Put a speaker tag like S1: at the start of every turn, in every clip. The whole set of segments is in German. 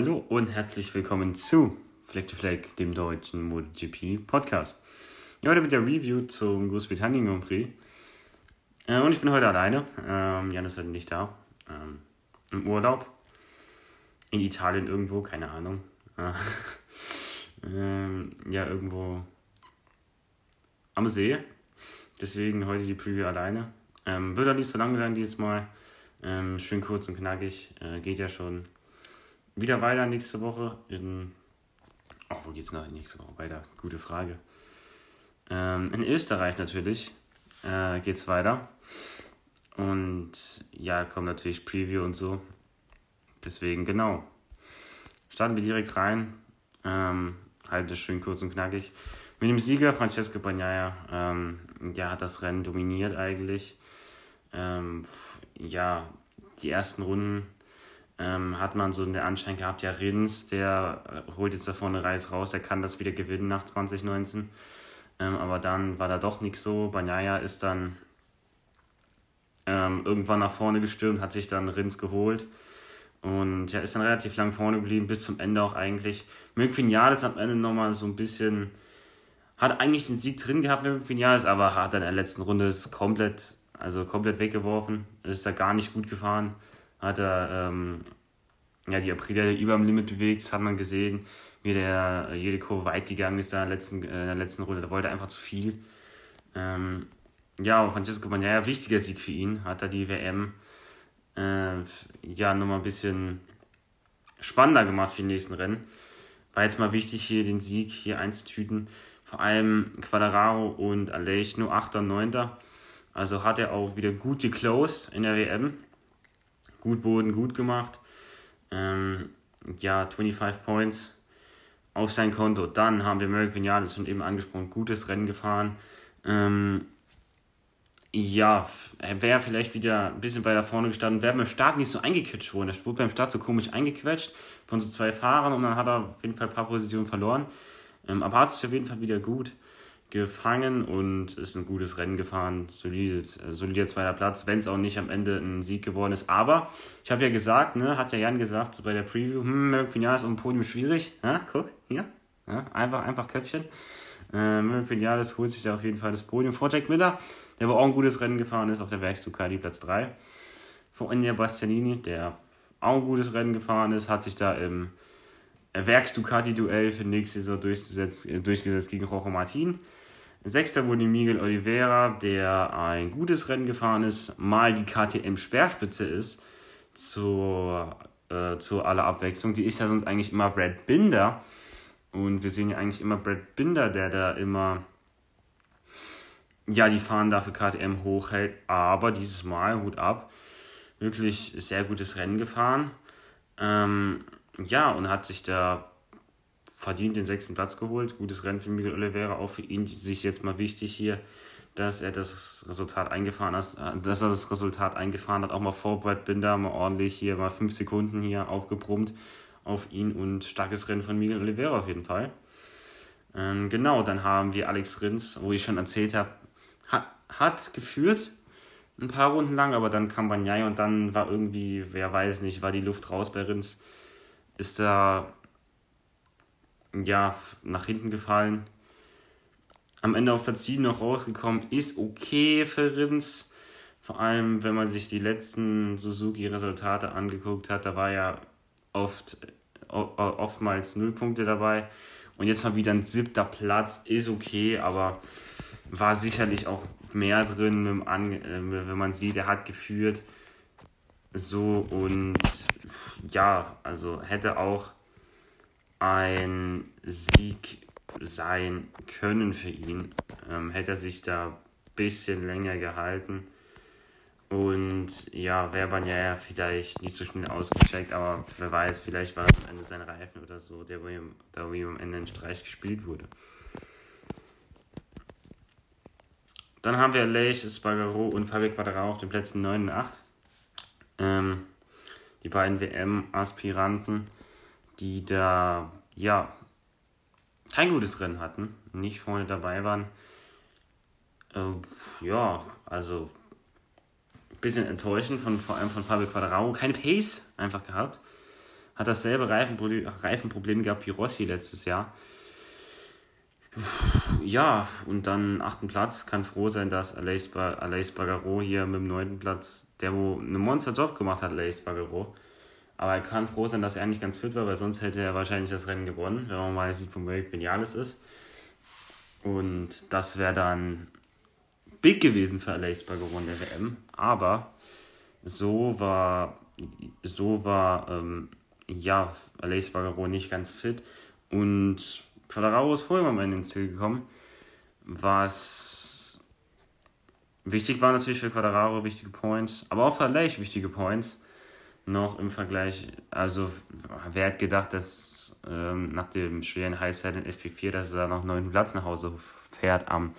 S1: Hallo und herzlich willkommen zu Fleck to Fleck, dem deutschen MotoGP Podcast. Heute mit der Review zum Großbritannien Grand Prix. Äh, und ich bin heute alleine. Ähm, Jan ist heute nicht da. Ähm, Im Urlaub. In Italien irgendwo, keine Ahnung. Äh, ähm, ja, irgendwo am See. Deswegen heute die Preview alleine. Wird auch nicht so lang sein dieses Mal. Ähm, schön kurz und knackig. Äh, geht ja schon wieder weiter nächste Woche. In, oh, wo geht's noch nächste Woche weiter? Gute Frage. Ähm, in Österreich natürlich äh, geht's weiter. Und ja, kommt natürlich Preview und so. Deswegen, genau. Starten wir direkt rein. Ähm, halte es schön kurz und knackig. Mit dem Sieger Francesco Bagnaia, ähm, ja, hat das Rennen dominiert eigentlich. Ähm, ja, die ersten Runden ähm, hat man so den Anschein gehabt, ja, Rins, der äh, holt jetzt da vorne Reis raus, der kann das wieder gewinnen nach 2019. Ähm, aber dann war da doch nichts so. Banyaya ist dann ähm, irgendwann nach vorne gestürmt, hat sich dann Rins geholt. Und ja, ist dann relativ lang vorne geblieben, bis zum Ende auch eigentlich. Mirk Vinales am Ende nochmal so ein bisschen, hat eigentlich den Sieg drin gehabt mit Vinales, aber hat dann in der letzten Runde komplett also komplett weggeworfen. Ist da gar nicht gut gefahren. Hat er ähm, ja, die Aprilia über dem Limit bewegt, das hat man gesehen, wie der jede Kurve weit gegangen ist da in der letzten, äh, in der letzten Runde. Da wollte er einfach zu viel. Ähm, ja, Francesco Bagnaia, wichtiger Sieg für ihn, hat er die WM äh, ja nochmal ein bisschen spannender gemacht für die nächsten Rennen. War jetzt mal wichtig, hier den Sieg hier einzutüten. Vor allem Quadraro und Aleix nur 8. und 9. Also hat er auch wieder gut geclosed in der WM. Gut Boden, gut gemacht. Ähm, ja, 25 Points auf sein Konto. Dann haben wir Merrick Vinales schon eben angesprochen, gutes Rennen gefahren. Ähm, ja, er wäre vielleicht wieder ein bisschen weiter vorne gestanden, wäre beim Start nicht so eingequetscht worden. Er wurde beim Start so komisch eingequetscht von so zwei Fahrern und dann hat er auf jeden Fall ein paar Positionen verloren. Ähm, aber hat es auf jeden Fall wieder gut gefangen und ist ein gutes Rennen gefahren. Solides, äh, solider zweiter Platz, wenn es auch nicht am Ende ein Sieg geworden ist. Aber ich habe ja gesagt, ne, hat ja Jan gesagt so bei der Preview, hm, Merck Vinales auf dem Podium schwierig. Ja, guck, hier. Ja, einfach, einfach Köpfchen. Äh, Merck Vinales holt sich da auf jeden Fall das Podium vor Miller, der wo auch ein gutes Rennen gefahren ist, auf der Werks Ducati Platz 3. Vor Enya Bastianini, der auch ein gutes Rennen gefahren ist, hat sich da im Werks Ducati Duell für nächste Saison durchgesetzt, äh, durchgesetzt gegen Rojo Martin. Sechster wurde Miguel Oliveira, der ein gutes Rennen gefahren ist, mal die KTM-Speerspitze ist, zur, äh, zur aller Abwechslung. Die ist ja sonst eigentlich immer Brad Binder. Und wir sehen ja eigentlich immer Brad Binder, der da immer ja, die Fahnen dafür KTM hochhält. Aber dieses Mal, Hut ab, wirklich sehr gutes Rennen gefahren. Ähm, ja, und hat sich da verdient den sechsten Platz geholt. Gutes Rennen für Miguel Oliveira, auch für ihn sich jetzt mal wichtig hier, dass er das Resultat eingefahren hat, dass er das Resultat eingefahren hat, auch mal vor Brad Binder mal ordentlich hier mal fünf Sekunden hier aufgebrummt auf ihn und starkes Rennen von Miguel Oliveira auf jeden Fall. Ähm, genau, dann haben wir Alex Rins, wo ich schon erzählt habe, hat, hat geführt ein paar Runden lang, aber dann kam Banyai und dann war irgendwie, wer weiß nicht, war die Luft raus bei Rins. Ist da ja, nach hinten gefallen. Am Ende auf Platz 7 noch rausgekommen, ist okay für Rins. Vor allem, wenn man sich die letzten Suzuki-Resultate angeguckt hat, da war ja oft, oftmals Nullpunkte dabei. Und jetzt mal wieder ein siebter Platz, ist okay, aber war sicherlich auch mehr drin, wenn man sieht, er hat geführt. So und ja, also hätte auch ein Sieg sein können für ihn. Ähm, hätte er sich da ein bisschen länger gehalten. Und ja, wäre man ja vielleicht nicht so schnell ausgecheckt, aber wer weiß, vielleicht war es am Ende sein Reifen oder so, der wo ihm, da wo ihm am Ende ein Streich gespielt wurde. Dann haben wir Leich, Spargaro und Fabio Quadraro auf den Plätzen 9 und 8. Ähm, die beiden WM-Aspiranten die da, ja, kein gutes Rennen hatten, nicht vorne dabei waren. Äh, ja, also ein bisschen enttäuschend, von, vor allem von Fabio Quadraro. Keine Pace einfach gehabt. hat dasselbe Reifenproblem, Reifenproblem gehabt wie Rossi letztes Jahr. Ja, und dann achten Platz. Kann froh sein, dass Aleix Bagaro hier mit dem neunten Platz, der wo einen Monster-Job gemacht hat, Aleix Bagaro. Aber er kann froh sein, dass er eigentlich ganz fit war, weil sonst hätte er wahrscheinlich das Rennen gewonnen, wenn man mal sieht, von Wake Vinales ist. Und das wäre dann big gewesen für Aleix Bagaro in der WM. Aber so war, so war ähm, ja, Aleix Bagaro nicht ganz fit. Und Quadraro ist vorher mal in den Ziel gekommen. Was wichtig war natürlich für Quadraro, wichtige Points, aber auch für Aleix wichtige Points. Noch im Vergleich, also wer hat gedacht, dass ähm, nach dem schweren Highside in FP4, dass er noch neunten Platz nach Hause fährt am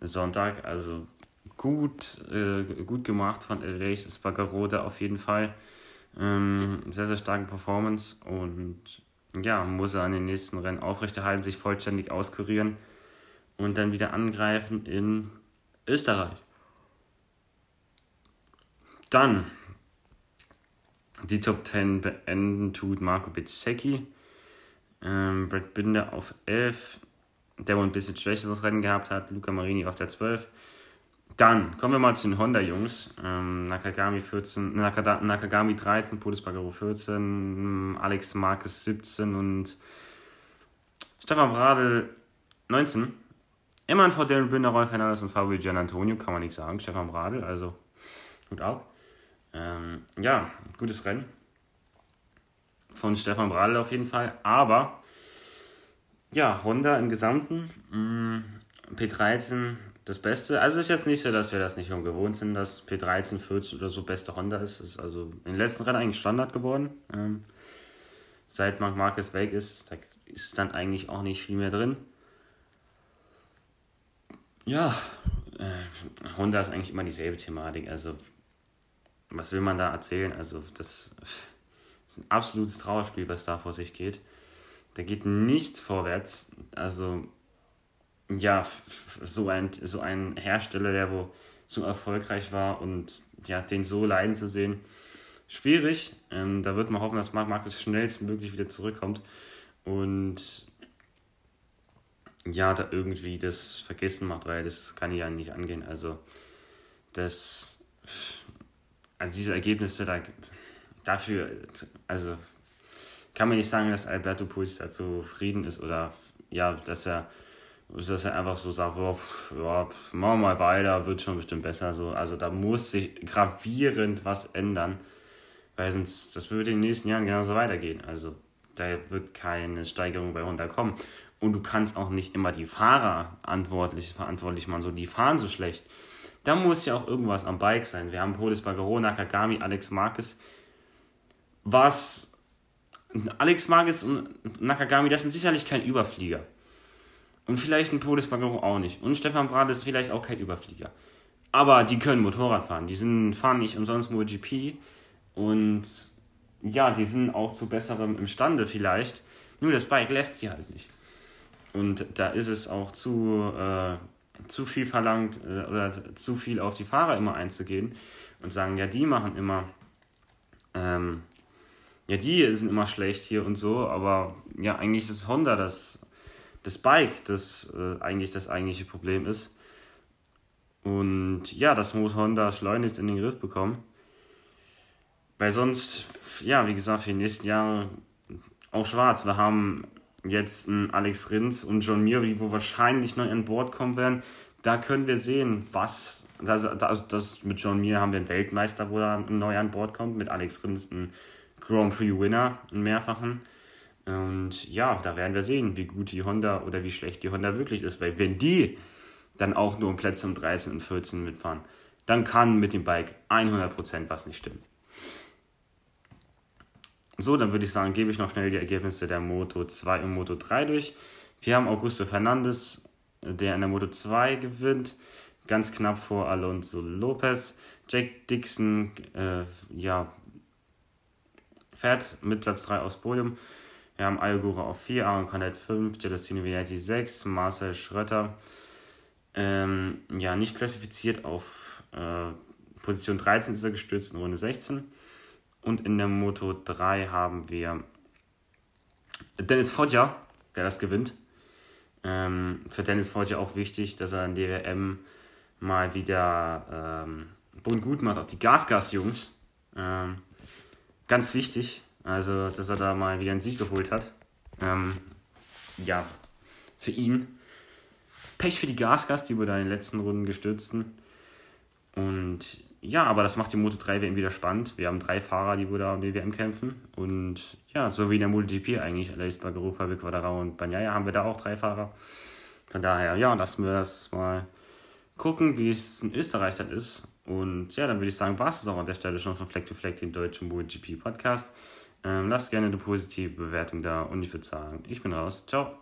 S1: Sonntag. Also gut, äh, gut gemacht von Aleix Spagaro da auf jeden Fall. Ähm, sehr, sehr starke Performance und ja, muss er an den nächsten Rennen aufrechterhalten, sich vollständig auskurieren und dann wieder angreifen in Österreich. Dann die Top 10 beenden tut Marco Bezzecchi. Ähm, Brad Binder auf 11, der wohl ein bisschen schwächeres Rennen gehabt hat. Luca Marini auf der 12. Dann kommen wir mal zu den Honda-Jungs. Ähm, Nakagami, 14, Nakada, Nakagami 13, Polis Bagaro 14, Alex Marquez 17 und Stefan Bradl 19. Immerhin vor Dylan Binder, Rolf Hernandez und Fabio Gian Antonio, kann man nicht sagen. Stefan Bradl, also gut ab. Ähm, ja, gutes Rennen von Stefan Bradl auf jeden Fall. Aber ja, Honda im Gesamten, mh, mm, P13 das Beste. Also es ist jetzt nicht so, dass wir das nicht schon gewohnt sind, dass P13, 14 oder so beste Honda ist. Ist also den letzten Rennen eigentlich Standard geworden. Ähm, seit Marc Marquez weg ist, da ist dann eigentlich auch nicht viel mehr drin. Ja, äh, Honda ist eigentlich immer dieselbe Thematik. Also, was will man da erzählen? Also, das ist ein absolutes Trauerspiel, was da vor sich geht. Da geht nichts vorwärts. Also, ja, so ein, so ein Hersteller, der wo so erfolgreich war und ja, den so leiden zu sehen, schwierig. Ähm, da wird man hoffen, dass Marc Marcus schnellstmöglich wieder zurückkommt und ja, da irgendwie das vergessen macht, weil das kann ja nicht angehen. Also, das, also diese Ergebnisse, da, dafür, also kann man nicht sagen, dass Alberto Puig da zufrieden ist oder ja, dass er dass er einfach so sagt, oh, ja, machen wir mal weiter, wird schon bestimmt besser. So. Also da muss sich gravierend was ändern, weil sonst, das wird in den nächsten Jahren genauso weitergehen. Also da wird keine Steigerung bei Honda kommen. Und du kannst auch nicht immer die Fahrer verantwortlich, verantwortlich machen, so die fahren so schlecht. Da muss ja auch irgendwas am Bike sein. Wir haben Polis Bagaro, Nakagami, Alex Marquez. Was Alex Marquez und Nakagami, das sind sicherlich kein Überflieger. Und vielleicht ein Todesbagaro auch nicht. Und Stefan Brat ist vielleicht auch kein Überflieger. Aber die können Motorrad fahren. Die sind, fahren nicht umsonst MotoGP. Und ja, die sind auch zu besserem imstande vielleicht. Nur das Bike lässt sie halt nicht. Und da ist es auch zu, äh, zu viel verlangt äh, oder zu viel auf die Fahrer immer einzugehen und sagen, ja, die machen immer, ähm, ja, die sind immer schlecht hier und so, aber ja, eigentlich ist Honda das das Bike, das äh, eigentlich das eigentliche Problem ist. Und ja, das muss Honda schleunigst in den Griff bekommen. Weil sonst, ja, wie gesagt, für die nächsten Jahre auch schwarz. Wir haben jetzt einen Alex Rins und John Mir, die wo wahrscheinlich neu an Bord kommen werden. Da können wir sehen, was. Das, das, das mit John Mir haben wir einen Weltmeister, wo er neu an Bord kommt. Mit Alex Rins einen Grand Prix Winner, einen mehrfachen. Und ja, da werden wir sehen, wie gut die Honda oder wie schlecht die Honda wirklich ist. Weil wenn die dann auch nur um Plätze um 13 und 14 mitfahren, dann kann mit dem Bike 100% was nicht stimmen. So, dann würde ich sagen, gebe ich noch schnell die Ergebnisse der Moto 2 und Moto 3 durch. Wir haben Augusto Fernandes, der in der Moto 2 gewinnt, ganz knapp vor Alonso Lopez. Jack Dixon, äh, ja, fährt mit Platz 3 aufs Podium. Wir haben Ayogura auf 4, Aaron Cornett 5, Celestino Vinetti 6, Marcel Schröter ähm, ja, nicht klassifiziert auf äh, Position 13 ist er gestürzt in Runde 16. Und in der Moto 3 haben wir Dennis Foggia, der das gewinnt. Ähm, für Dennis Foggia auch wichtig, dass er in der WM mal wieder ähm, Bund gut macht, auch die Gasgas-Jungs. Ähm, ganz wichtig, also dass er da mal wieder einen Sieg geholt hat. Ähm, ja, für ihn. Pech für die Gasgas, die wurde in den letzten Runden gestürzten. Und ja, aber das macht die Moto 3 WM wieder spannend. Wir haben drei Fahrer, die da um die WM kämpfen. Und ja, so wie in der MotoGP eigentlich. Alex Bagaro, Fabio Quadrao und Banyaya haben wir da auch drei Fahrer. Von daher, ja, lassen wir das mal gucken, wie es in Österreich dann ist. Und ja, dann würde ich sagen, war es auch an der Stelle schon von Fleck to Fleck, dem deutschen MotoGP Podcast. Ähm, lasst gerne eine positive Bewertung da und ich würde sagen, ich bin raus. Ciao.